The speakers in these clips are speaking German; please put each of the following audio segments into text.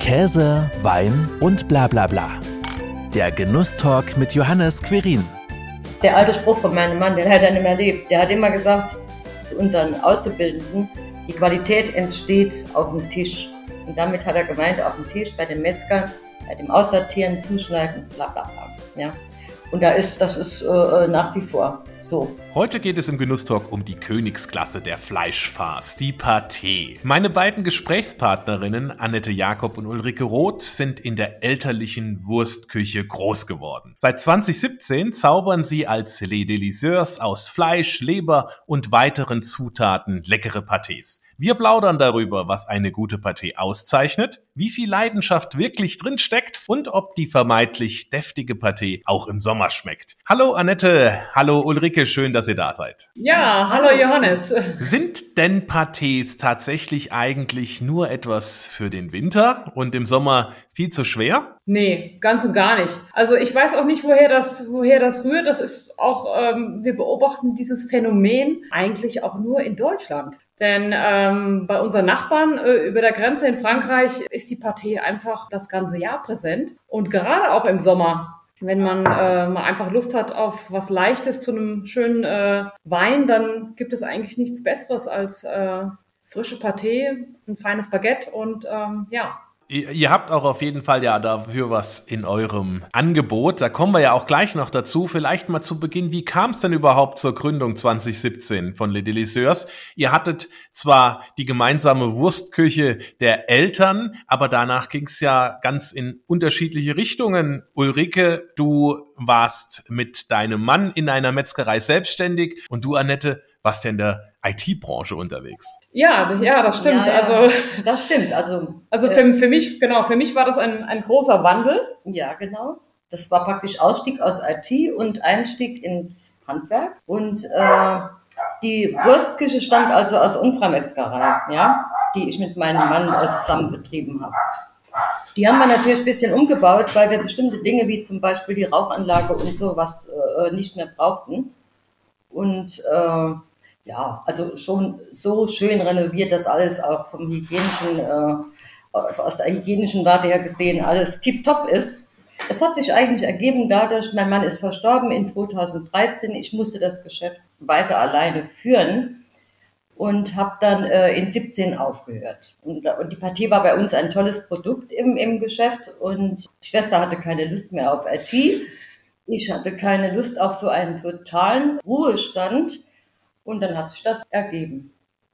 Käse, Wein und bla bla bla. Der Genusstalk mit Johannes Querin. Der alte Spruch von meinem Mann, den hat er nicht mehr erlebt. Der hat immer gesagt zu unseren Auszubildenden, die Qualität entsteht auf dem Tisch. Und damit hat er gemeint, auf dem Tisch bei den Metzgern, bei dem Aussortieren, Zuschneiden, bla bla bla. Ja. Und da ist, das ist äh, nach wie vor so. Heute geht es im Genusstalk um die Königsklasse der Fleischfarce, die Pâté. Meine beiden Gesprächspartnerinnen, Annette Jakob und Ulrike Roth, sind in der elterlichen Wurstküche groß geworden. Seit 2017 zaubern sie als Les Deliceurs aus Fleisch, Leber und weiteren Zutaten leckere Pâtés. Wir plaudern darüber, was eine gute Partie auszeichnet, wie viel Leidenschaft wirklich drin steckt und ob die vermeintlich deftige Partie auch im Sommer schmeckt. Hallo Annette, hallo Ulrike, schön, dass ihr da seid. Ja, hallo Johannes. Sind denn Pâtés tatsächlich eigentlich nur etwas für den Winter und im Sommer viel zu schwer? Nee, ganz und gar nicht. Also ich weiß auch nicht, woher das, woher das rührt. Das ist auch, ähm, wir beobachten dieses Phänomen eigentlich auch nur in Deutschland. Denn ähm, bei unseren Nachbarn äh, über der Grenze in Frankreich ist die Partie einfach das ganze Jahr präsent. Und gerade auch im Sommer, wenn man äh, mal einfach Lust hat auf was Leichtes zu einem schönen äh, Wein, dann gibt es eigentlich nichts Besseres als äh, frische Pâté, ein feines Baguette und ähm, ja, Ihr habt auch auf jeden Fall ja dafür was in eurem Angebot. Da kommen wir ja auch gleich noch dazu. Vielleicht mal zu Beginn, wie kam es denn überhaupt zur Gründung 2017 von Les Deliceurs? Ihr hattet zwar die gemeinsame Wurstküche der Eltern, aber danach ging es ja ganz in unterschiedliche Richtungen. Ulrike, du warst mit deinem Mann in einer Metzgerei selbstständig und du, Annette, warst ja in der IT-Branche unterwegs. Ja, ja, das stimmt. Ja, ja. Also das stimmt. Also also für, äh, für mich genau, für mich war das ein, ein großer Wandel. Ja, genau. Das war praktisch Ausstieg aus IT und Einstieg ins Handwerk und äh, die Wurstküche stammt also aus unserer Metzgerei, ja, die ich mit meinem Mann äh, zusammen betrieben habe. Die haben wir natürlich ein bisschen umgebaut, weil wir bestimmte Dinge wie zum Beispiel die Rauchanlage und sowas äh, nicht mehr brauchten. Und äh, ja, also schon so schön renoviert, dass alles auch vom hygienischen, äh, aus der hygienischen Warte her gesehen, alles tiptop ist. Es hat sich eigentlich ergeben dadurch, mein Mann ist verstorben in 2013. Ich musste das Geschäft weiter alleine führen und habe dann äh, in 17 aufgehört. Und, und, die Partie war bei uns ein tolles Produkt im, im Geschäft und die Schwester hatte keine Lust mehr auf IT. Ich hatte keine Lust auf so einen totalen Ruhestand. Und dann hat sich das ergeben.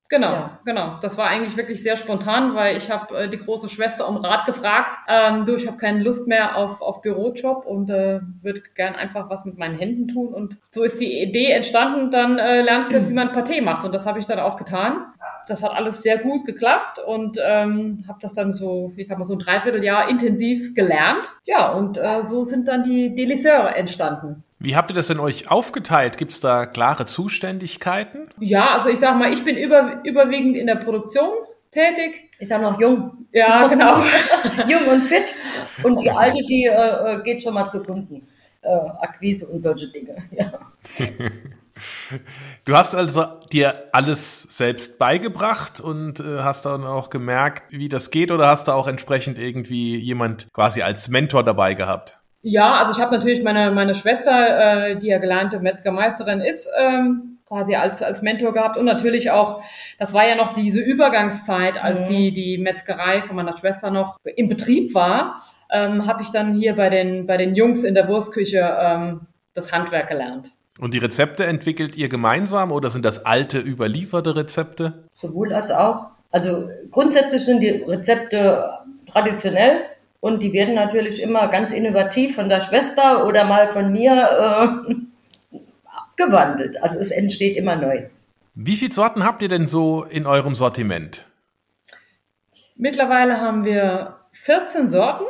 Genau, ja. genau. Das war eigentlich wirklich sehr spontan, weil ich habe äh, die große Schwester um Rat gefragt. Ähm, du, ich habe keine Lust mehr auf, auf Bürojob und äh, würde gern einfach was mit meinen Händen tun. Und so ist die Idee entstanden, dann äh, lernst du jetzt, wie man Paté macht. Und das habe ich dann auch getan. Das hat alles sehr gut geklappt und ähm, habe das dann so, ich sag mal, so ein Dreivierteljahr intensiv gelernt. Ja, und äh, so sind dann die Deliseurs entstanden. Wie habt ihr das denn euch aufgeteilt? Gibt es da klare Zuständigkeiten? Ja, also ich sag mal, ich bin über, überwiegend in der Produktion tätig. Ist ja noch jung. Ja, genau. jung und fit. Und die Alte, die äh, äh, geht schon mal zu Kunden. Äh, Akquise und solche Dinge. Ja. Du hast also dir alles selbst beigebracht und äh, hast dann auch gemerkt, wie das geht oder hast du auch entsprechend irgendwie jemand quasi als Mentor dabei gehabt? Ja, also ich habe natürlich meine, meine Schwester, äh, die ja gelernte Metzgermeisterin ist, ähm, quasi als, als Mentor gehabt und natürlich auch, das war ja noch diese Übergangszeit, als mhm. die, die Metzgerei von meiner Schwester noch im Betrieb war, ähm, habe ich dann hier bei den, bei den Jungs in der Wurstküche ähm, das Handwerk gelernt. Und die Rezepte entwickelt ihr gemeinsam oder sind das alte überlieferte Rezepte? Sowohl als auch. Also grundsätzlich sind die Rezepte traditionell und die werden natürlich immer ganz innovativ von der Schwester oder mal von mir äh, gewandelt. Also es entsteht immer Neues. Wie viele Sorten habt ihr denn so in eurem Sortiment? Mittlerweile haben wir 14 Sorten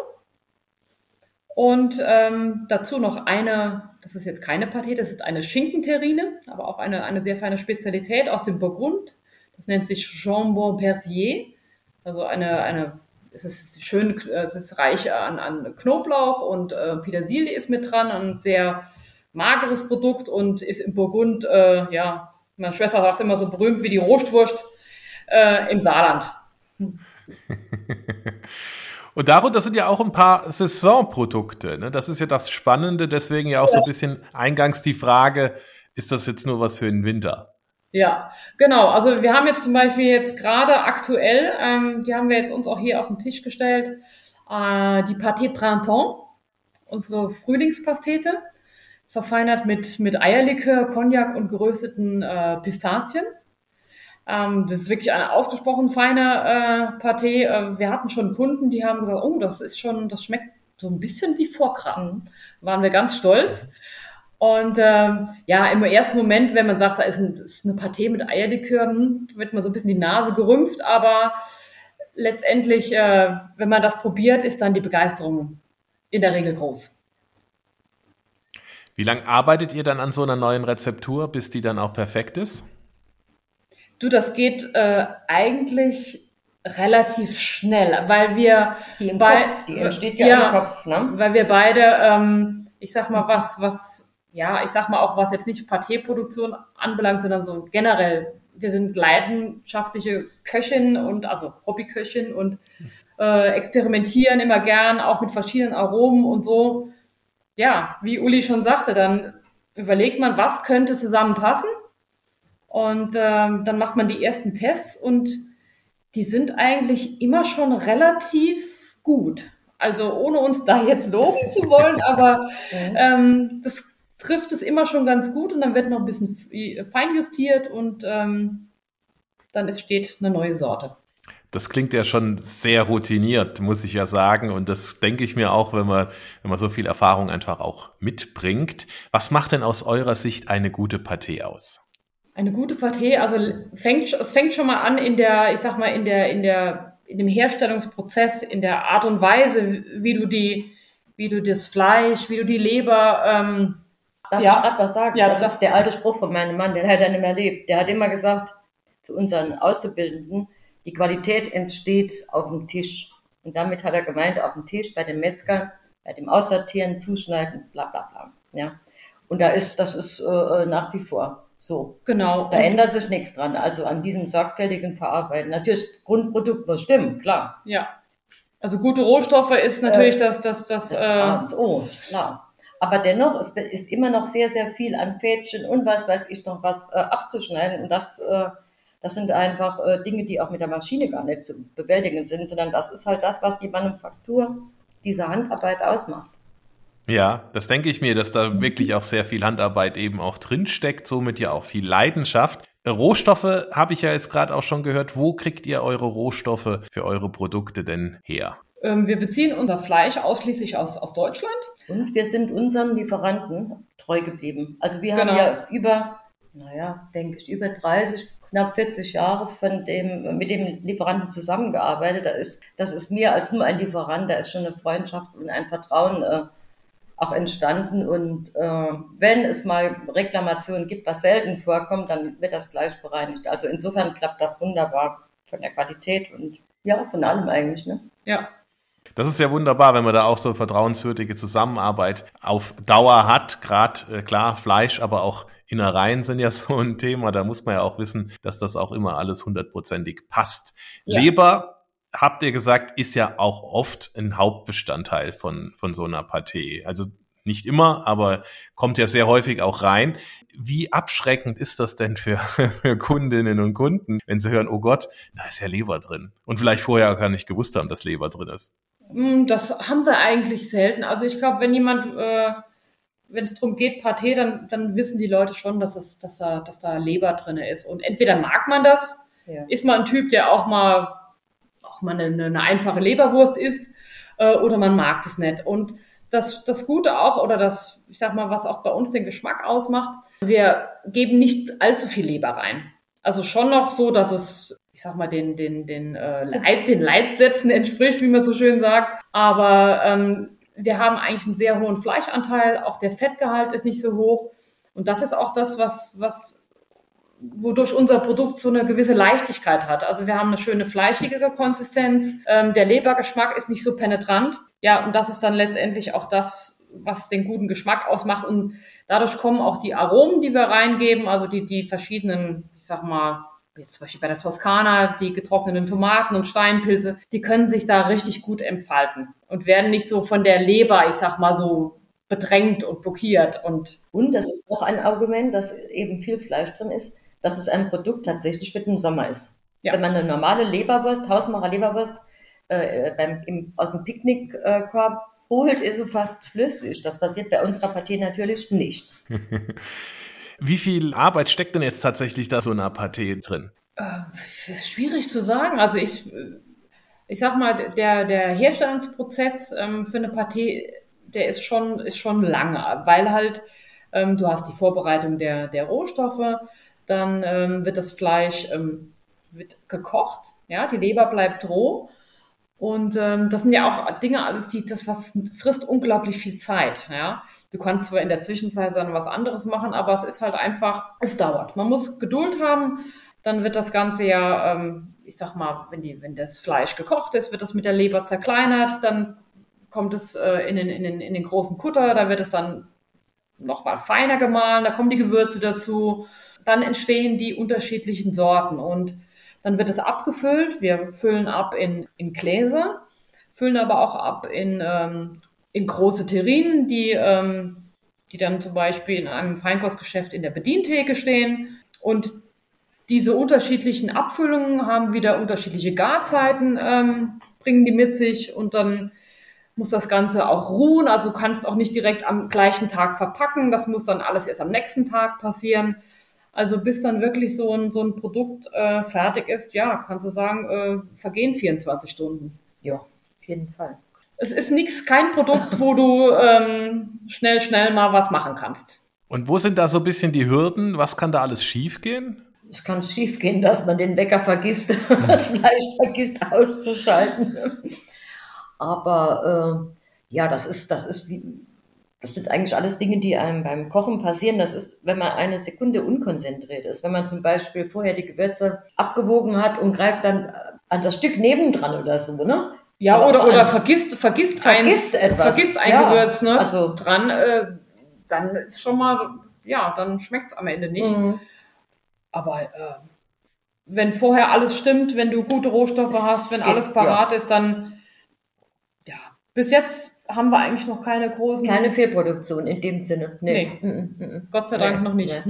und ähm, dazu noch eine, das ist jetzt keine Paté, das ist eine Schinkenterrine, aber auch eine, eine sehr feine Spezialität aus dem Burgund. Das nennt sich Jambon Persier, also eine, eine es ist schön, es ist reich an, an Knoblauch und äh, Petersilie ist mit dran, ein sehr mageres Produkt und ist im Burgund, äh, ja, meine Schwester sagt immer so berühmt wie die Rohstwurst äh, im Saarland. Und darunter sind ja auch ein paar Saisonprodukte. Ne? Das ist ja das Spannende. Deswegen ja auch ja. so ein bisschen eingangs die Frage, ist das jetzt nur was für den Winter? Ja, genau. Also wir haben jetzt zum Beispiel jetzt gerade aktuell, ähm, die haben wir jetzt uns auch hier auf den Tisch gestellt, äh, die Pâté Printemps, unsere Frühlingspastete, verfeinert mit, mit Eierlikör, Cognac und gerösteten äh, Pistazien. Ähm, das ist wirklich eine ausgesprochen feine äh, Pâté. Äh, wir hatten schon Kunden, die haben gesagt, oh, das ist schon, das schmeckt so ein bisschen wie Vorkragen. Waren wir ganz stolz. Und ähm, ja, im ersten Moment, wenn man sagt, da ist, ein, ist eine Pâté mit Eierlikör, hm, wird man so ein bisschen die Nase gerümpft, aber letztendlich, äh, wenn man das probiert, ist dann die Begeisterung in der Regel groß. Wie lange arbeitet ihr dann an so einer neuen Rezeptur, bis die dann auch perfekt ist? Du, das geht äh, eigentlich relativ schnell, weil wir die im Kopf, die entsteht ja, ja, im Kopf, ne? Weil wir beide, ähm, ich sag mal, was, was, ja, ich sag mal auch, was jetzt nicht Partierproduktion anbelangt, sondern so generell. Wir sind leidenschaftliche Köchin und also Hobbyköchin und äh, experimentieren immer gern, auch mit verschiedenen Aromen und so. Ja, wie Uli schon sagte, dann überlegt man, was könnte zusammenpassen und ähm, dann macht man die ersten Tests und die sind eigentlich immer schon relativ gut. Also ohne uns da jetzt loben zu wollen, aber ähm, das trifft es immer schon ganz gut und dann wird noch ein bisschen feinjustiert und ähm, dann entsteht eine neue Sorte. Das klingt ja schon sehr routiniert, muss ich ja sagen. Und das denke ich mir auch, wenn man, wenn man so viel Erfahrung einfach auch mitbringt. Was macht denn aus eurer Sicht eine gute Pâté aus? Eine gute Pâté, also fängt, es fängt schon mal an in der, ich sag mal, in der, in der, in dem Herstellungsprozess, in der Art und Weise, wie du die, wie du das Fleisch, wie du die Leber, ähm, Darf ja. ich gerade was sagen? Ja, das, das ist der alte Spruch von meinem Mann, den hat er nicht mehr erlebt. Der hat immer gesagt zu unseren Auszubildenden, die Qualität entsteht auf dem Tisch. Und damit hat er gemeint, auf dem Tisch bei den Metzgern, bei dem Aussortieren, Zuschneiden, bla bla bla. Ja. Und da ist, das ist äh, nach wie vor. So. Genau. Da ändert sich nichts dran. Also an diesem sorgfältigen Verarbeiten. Natürlich, Grundprodukt muss stimmen, klar. Ja. Also gute Rohstoffe ist natürlich äh, das, das, das, das äh, oh, ist klar. Aber dennoch, es ist immer noch sehr, sehr viel an Fädchen und was weiß ich noch was äh, abzuschneiden. Und das, äh, das sind einfach äh, Dinge, die auch mit der Maschine gar nicht zu bewältigen sind, sondern das ist halt das, was die Manufaktur dieser Handarbeit ausmacht. Ja, das denke ich mir, dass da wirklich auch sehr viel Handarbeit eben auch drinsteckt, somit ja auch viel Leidenschaft. Rohstoffe habe ich ja jetzt gerade auch schon gehört. Wo kriegt ihr eure Rohstoffe für eure Produkte denn her? Ähm, wir beziehen unser Fleisch ausschließlich aus, aus Deutschland. Und wir sind unseren Lieferanten treu geblieben. Also wir genau. haben ja über, naja, denke ich, über 30, knapp 40 Jahre von dem, mit dem Lieferanten zusammengearbeitet. Das ist, das ist mehr als nur ein Lieferant, da ist schon eine Freundschaft und ein Vertrauen äh, auch entstanden. Und äh, wenn es mal Reklamationen gibt, was selten vorkommt, dann wird das gleich bereinigt. Also insofern klappt das wunderbar von der Qualität und ja, von allem eigentlich. Ne? Ja. Das ist ja wunderbar, wenn man da auch so vertrauenswürdige Zusammenarbeit auf Dauer hat. Gerade äh, klar, Fleisch, aber auch Innereien sind ja so ein Thema. Da muss man ja auch wissen, dass das auch immer alles hundertprozentig passt. Ja. Leber habt ihr gesagt, ist ja auch oft ein Hauptbestandteil von, von so einer Partie. Also nicht immer, aber kommt ja sehr häufig auch rein. Wie abschreckend ist das denn für, für Kundinnen und Kunden, wenn sie hören, oh Gott, da ist ja Leber drin. Und vielleicht vorher gar nicht gewusst haben, dass Leber drin ist. Mm, das haben wir eigentlich selten. Also ich glaube, wenn jemand, äh, wenn es darum geht, Pâté, dann, dann wissen die Leute schon, dass, es, dass, da, dass da Leber drin ist. Und entweder mag man das, ja. ist man ein Typ, der auch mal auch mal eine, eine einfache Leberwurst isst äh, oder man mag das nicht. Und das, das Gute auch, oder das, ich sag mal, was auch bei uns den Geschmack ausmacht, wir geben nicht allzu viel Leber rein. Also schon noch so, dass es, ich sag mal, den, den, den, äh, Leit, den Leitsätzen entspricht, wie man so schön sagt. Aber ähm, wir haben eigentlich einen sehr hohen Fleischanteil, auch der Fettgehalt ist nicht so hoch. Und das ist auch das, was, was wodurch unser Produkt so eine gewisse Leichtigkeit hat. Also wir haben eine schöne fleischige Konsistenz. Ähm, der Lebergeschmack ist nicht so penetrant. Ja, und das ist dann letztendlich auch das, was den guten Geschmack ausmacht. Und dadurch kommen auch die Aromen, die wir reingeben, also die, die verschiedenen, ich sag mal, jetzt zum Beispiel bei der Toskana, die getrockneten Tomaten und Steinpilze, die können sich da richtig gut entfalten und werden nicht so von der Leber, ich sag mal so, bedrängt und blockiert. Und, und das ist noch ein Argument, dass eben viel Fleisch drin ist, dass es ein Produkt tatsächlich für den Sommer ist. Ja. Wenn man eine normale Leberwurst, Hausmacher Leberwurst, äh, beim, im, aus dem Picknickkorb holt, ist sie fast flüssig. Das passiert bei unserer Partie natürlich nicht. Wie viel Arbeit steckt denn jetzt tatsächlich da so in einer Partie drin? Äh, schwierig zu sagen. Also ich, ich sag mal, der, der Herstellungsprozess ähm, für eine Partie, der ist schon, ist schon lange, weil halt ähm, du hast die Vorbereitung der, der Rohstoffe, dann ähm, wird das Fleisch ähm, wird gekocht, ja, die Leber bleibt roh. Und ähm, das sind ja auch Dinge alles, die das was frisst unglaublich viel Zeit, ja. Du kannst zwar in der Zwischenzeit dann was anderes machen, aber es ist halt einfach, es dauert. Man muss Geduld haben, dann wird das Ganze ja, ähm, ich sag mal, wenn, die, wenn das Fleisch gekocht ist, wird das mit der Leber zerkleinert, dann kommt es äh, in, den, in, den, in den großen Kutter, da wird es dann nochmal feiner gemahlen, da kommen die Gewürze dazu, dann entstehen die unterschiedlichen Sorten und dann wird es abgefüllt. Wir füllen ab in, in Gläser, füllen aber auch ab in ähm, in große Terrinen, die, ähm, die dann zum Beispiel in einem Feinkostgeschäft in der Bedientheke stehen. Und diese unterschiedlichen Abfüllungen haben wieder unterschiedliche Garzeiten, ähm, bringen die mit sich und dann muss das Ganze auch ruhen. Also du kannst auch nicht direkt am gleichen Tag verpacken. Das muss dann alles erst am nächsten Tag passieren. Also bis dann wirklich so ein, so ein Produkt äh, fertig ist, ja, kannst du sagen, äh, vergehen 24 Stunden. Ja, auf jeden Fall es ist nichts, kein Produkt, wo du ähm, schnell, schnell mal was machen kannst. Und wo sind da so ein bisschen die Hürden? Was kann da alles schiefgehen? Es kann schiefgehen, dass man den Wecker vergisst, das Fleisch vergisst auszuschalten. Aber äh, ja, das ist, das ist das sind eigentlich alles Dinge, die einem beim Kochen passieren. Das ist, wenn man eine Sekunde unkonzentriert ist. Wenn man zum Beispiel vorher die Gewürze abgewogen hat und greift dann an das Stück nebendran oder so, ne? Ja, oder, oder vergisst, vergisst, vergisst eins, etwas. Vergisst ein ja. Gewürz, ne? Also dran, äh, dann ist schon mal, ja, dann schmeckt es am Ende nicht. Mhm. Aber äh, wenn vorher alles stimmt, wenn du gute Rohstoffe hast, wenn alles parat ja. ist, dann ja. Bis jetzt haben wir eigentlich noch keine großen. Keine Fehlproduktion in dem Sinne. Nee. nee. Mm, mm, mm. Gott sei Dank nee. noch nicht.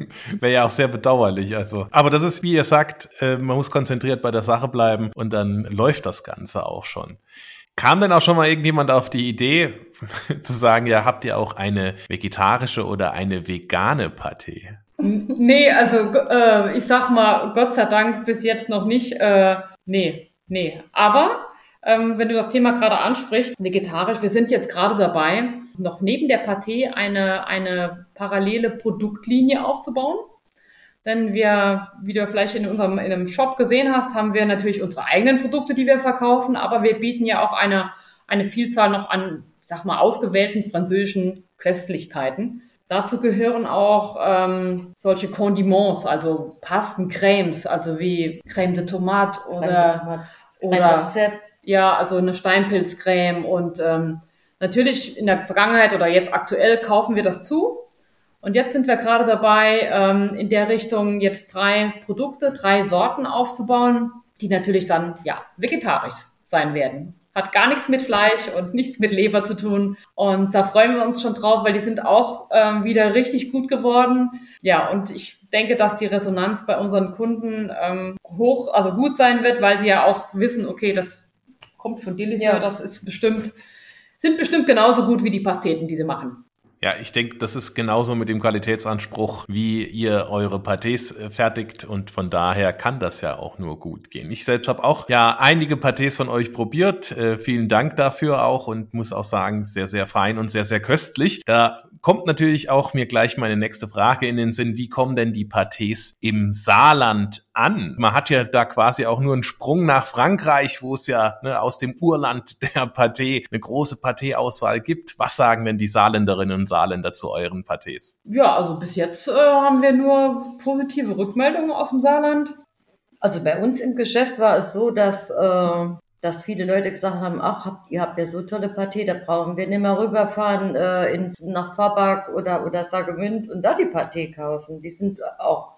Wäre ja auch sehr bedauerlich. Also. Aber das ist, wie ihr sagt, äh, man muss konzentriert bei der Sache bleiben und dann läuft das Ganze auch schon. Kam denn auch schon mal irgendjemand auf die Idee zu sagen, ja, habt ihr auch eine vegetarische oder eine vegane Paté? Nee, also äh, ich sag mal, Gott sei Dank bis jetzt noch nicht. Äh, nee, nee. Aber ähm, wenn du das Thema gerade ansprichst, vegetarisch, wir sind jetzt gerade dabei, noch neben der Paté eine, eine parallele Produktlinie aufzubauen. Denn wir, wie du vielleicht in unserem in einem Shop gesehen hast, haben wir natürlich unsere eigenen Produkte, die wir verkaufen, aber wir bieten ja auch eine, eine Vielzahl noch an, sag mal, ausgewählten französischen Köstlichkeiten. Dazu gehören auch ähm, solche Condiments, also Pasten, Cremes, also wie Creme de Tomate oder, oder ja, also eine Steinpilzcreme und ähm, natürlich in der Vergangenheit oder jetzt aktuell kaufen wir das zu. Und jetzt sind wir gerade dabei, ähm, in der Richtung jetzt drei Produkte, drei Sorten aufzubauen, die natürlich dann ja vegetarisch sein werden. Hat gar nichts mit Fleisch und nichts mit Leber zu tun. Und da freuen wir uns schon drauf, weil die sind auch ähm, wieder richtig gut geworden. Ja, und ich denke, dass die Resonanz bei unseren Kunden ähm, hoch, also gut sein wird, weil sie ja auch wissen, okay, das kommt von Delicia, ja. das ist bestimmt, sind bestimmt genauso gut wie die Pasteten, die sie machen. Ja, ich denke, das ist genauso mit dem Qualitätsanspruch, wie ihr eure Pâtés äh, fertigt und von daher kann das ja auch nur gut gehen. Ich selbst habe auch ja einige Pâtés von euch probiert. Äh, vielen Dank dafür auch und muss auch sagen, sehr, sehr fein und sehr, sehr köstlich. Da kommt natürlich auch mir gleich meine nächste Frage in den Sinn. Wie kommen denn die Pâtés im Saarland an? Man hat ja da quasi auch nur einen Sprung nach Frankreich, wo es ja ne, aus dem Urland der Pâté eine große Pâté-Auswahl gibt. Was sagen denn die Saarländerinnen und Saarländer zu euren Pâtés? Ja, also bis jetzt äh, haben wir nur positive Rückmeldungen aus dem Saarland. Also bei uns im Geschäft war es so, dass äh, dass viele Leute gesagt haben, ach, habt, ihr habt ja so tolle Paté, da brauchen wir nicht mehr rüberfahren äh, in, nach Fabak oder, oder Sagemünd und da die Paté kaufen. Die sind auch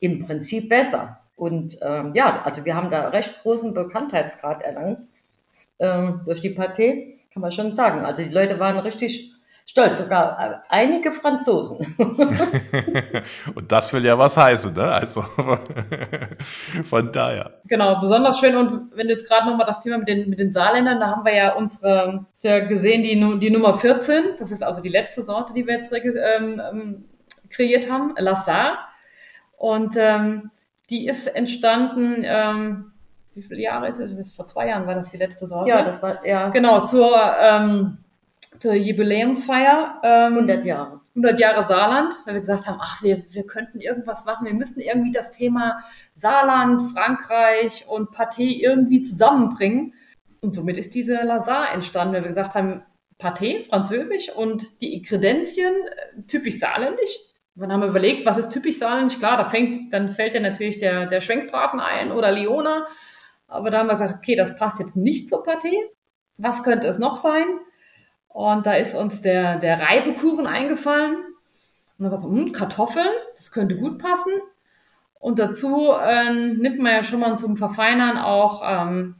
im Prinzip besser. Und ähm, ja, also wir haben da recht großen Bekanntheitsgrad erlangt ähm, durch die Pâté, kann man schon sagen. Also die Leute waren richtig stolz, sogar äh, einige Franzosen. und das will ja was heißen, ne? Also von daher. Genau, besonders schön. Und wenn du jetzt gerade nochmal das Thema mit den, mit den Saarländern, da haben wir ja unsere, ja gesehen, die, die Nummer 14, das ist also die letzte Sorte, die wir jetzt ähm, ähm, kreiert haben, La Saar. Und ähm, die ist entstanden, ähm, wie viele Jahre ist es? Das ist vor zwei Jahren war das die letzte Sorte. Ja, das war, ja. Genau, zur, ähm, zur Jubiläumsfeier. Ähm, 100 Jahre. 100 Jahre Saarland, weil wir gesagt haben, ach, wir, wir könnten irgendwas machen. Wir müssten irgendwie das Thema Saarland, Frankreich und Pâté irgendwie zusammenbringen. Und somit ist diese Lazare entstanden, weil wir gesagt haben, Pâté, französisch und die Inkredenzien äh, typisch saarländisch. Dann haben wir überlegt, was ist typisch saarländisch? Klar, da fängt, dann fällt ja natürlich der, der Schwenkbraten ein oder Liona. Aber da haben wir gesagt, okay, das passt jetzt nicht zur Pâté. Was könnte es noch sein? Und da ist uns der, der Reibekuchen eingefallen. Und dann war so, hm, Kartoffeln, das könnte gut passen. Und dazu äh, nimmt man ja schon mal zum Verfeinern auch ähm,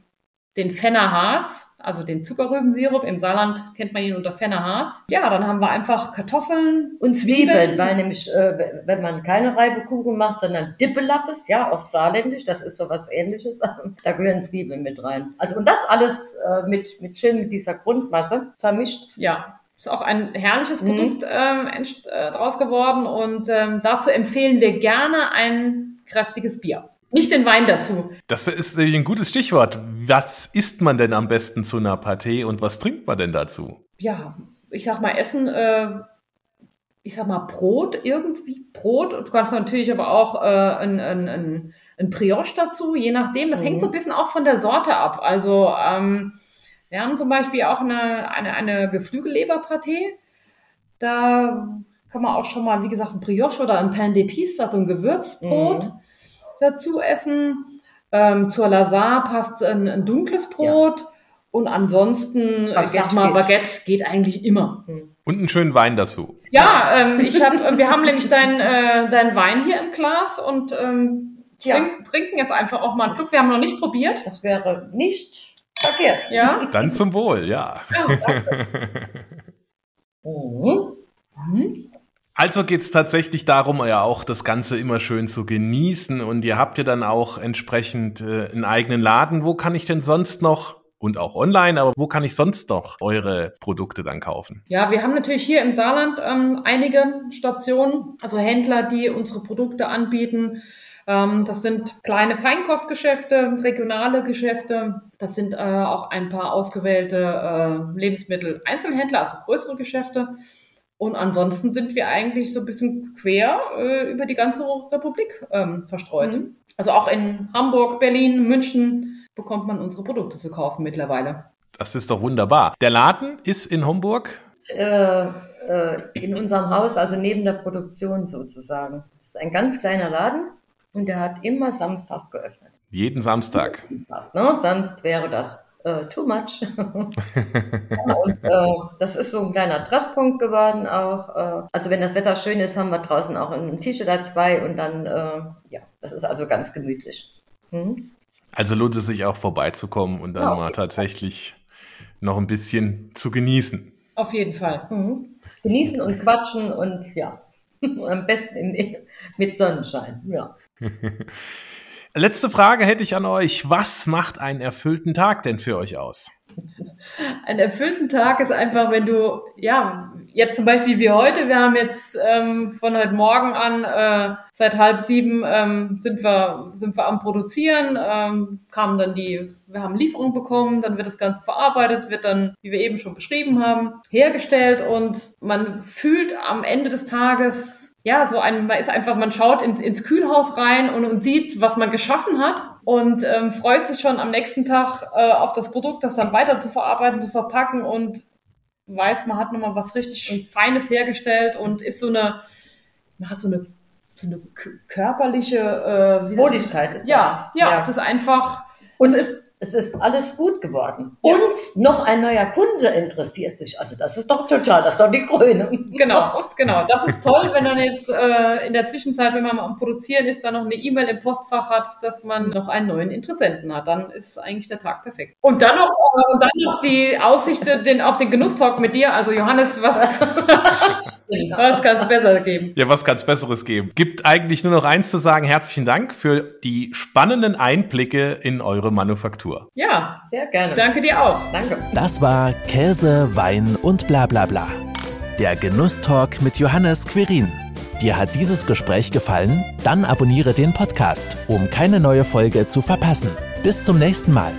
den Fennerharz, also den Zuckerrübensirup. Im Saarland kennt man ihn unter Fennerharz. Ja, dann haben wir einfach Kartoffeln und Zwiebeln, weil nämlich, äh, wenn man keine Reibekuchen macht, sondern Dippelappes, ja, auf Saarländisch, das ist so was ähnliches, da gehören Zwiebeln mit rein. Also und das alles äh, mit, mit schön mit dieser Grundmasse vermischt. Ja, ist auch ein herrliches mhm. Produkt ähm, äh, draus geworden und ähm, dazu empfehlen wir gerne ein kräftiges Bier. Nicht den Wein dazu. Das ist ein gutes Stichwort. Was isst man denn am besten zu einer Partie und was trinkt man denn dazu? Ja, ich sag mal, Essen, äh, ich sag mal, Brot irgendwie. Brot. Du kannst natürlich aber auch äh, ein, ein, ein, ein Brioche dazu, je nachdem. Das mhm. hängt so ein bisschen auch von der Sorte ab. Also, ähm, wir haben zum Beispiel auch eine, eine, eine Geflügelleberpartie. Da kann man auch schon mal, wie gesagt, ein Brioche oder ein Pain d'épices, also ein Gewürzbrot. Mhm dazu essen. Ähm, zur Lazare passt ein, ein dunkles Brot. Ja. Und ansonsten, Baguette ich sag mal, Baguette geht eigentlich immer. Hm. Und einen schönen Wein dazu. Ja, ähm, ich hab, wir haben nämlich deinen äh, dein Wein hier im Glas und ähm, trink, trinken jetzt einfach auch mal einen Schluck. Wir haben noch nicht probiert. Das wäre nicht verkehrt. Ja. Dann zum Wohl, ja. ja mhm. Mhm. Also geht es tatsächlich darum, ja auch das Ganze immer schön zu genießen und ihr habt ja dann auch entsprechend äh, einen eigenen Laden. Wo kann ich denn sonst noch und auch online, aber wo kann ich sonst noch eure Produkte dann kaufen? Ja, wir haben natürlich hier im Saarland ähm, einige Stationen, also Händler, die unsere Produkte anbieten. Ähm, das sind kleine Feinkostgeschäfte, regionale Geschäfte. Das sind äh, auch ein paar ausgewählte äh, Lebensmittel-Einzelhändler, also größere Geschäfte. Und ansonsten sind wir eigentlich so ein bisschen quer äh, über die ganze Republik ähm, verstreut. Mhm. Also auch in Hamburg, Berlin, München bekommt man unsere Produkte zu kaufen mittlerweile. Das ist doch wunderbar. Der Laden ist in Homburg? Äh, äh, in unserem Haus, also neben der Produktion sozusagen. Das ist ein ganz kleiner Laden und der hat immer samstags geöffnet. Jeden Samstag. Was, ne? Sonst wäre das äh, too much. und äh, das ist so ein kleiner Treffpunkt geworden auch. Äh, also wenn das Wetter schön ist, haben wir draußen auch ein T-Shirt oder zwei und dann, äh, ja, das ist also ganz gemütlich. Mhm. Also lohnt es sich auch vorbeizukommen und dann ja, mal tatsächlich Fall. noch ein bisschen zu genießen. Auf jeden Fall. Mhm. Genießen und quatschen und ja, am besten in, mit Sonnenschein. Ja. Letzte Frage hätte ich an euch. Was macht einen erfüllten Tag denn für euch aus? Ein erfüllten Tag ist einfach, wenn du, ja, jetzt zum Beispiel wie heute, wir haben jetzt ähm, von heute Morgen an, äh, seit halb sieben ähm, sind, wir, sind wir am Produzieren, ähm, kamen dann die, wir haben Lieferung bekommen, dann wird das Ganze verarbeitet, wird dann, wie wir eben schon beschrieben haben, hergestellt und man fühlt am Ende des Tages ja, so ein, man ist einfach, man schaut ins, ins Kühlhaus rein und, und sieht, was man geschaffen hat und ähm, freut sich schon am nächsten Tag äh, auf das Produkt, das dann weiter zu verarbeiten, zu verpacken und weiß, man hat nochmal was richtig Feines hergestellt und ist so eine, man hat so eine, so eine körperliche äh, Wohligkeit ist ja, das. Ja, ja, es ist einfach, und es ist es ist alles gut geworden. Ja. Und noch ein neuer Kunde interessiert sich. Also das ist doch total, das ist doch die Krönung. Genau, genau. Das ist toll, wenn dann jetzt äh, in der Zwischenzeit, wenn man am Produzieren ist, dann noch eine E-Mail im Postfach hat, dass man noch einen neuen Interessenten hat. Dann ist eigentlich der Tag perfekt. Und dann noch, äh, und dann noch die Aussicht den, auf den Genusstalk mit dir. Also Johannes, was, was kann es besser geben? Ja, was kann es Besseres geben? Gibt eigentlich nur noch eins zu sagen. Herzlichen Dank für die spannenden Einblicke in eure Manufaktur. Ja, sehr gerne. Danke dir auch. Danke. Das war Käse, Wein und bla bla bla. Der Genusstalk mit Johannes Querin. Dir hat dieses Gespräch gefallen? Dann abonniere den Podcast, um keine neue Folge zu verpassen. Bis zum nächsten Mal.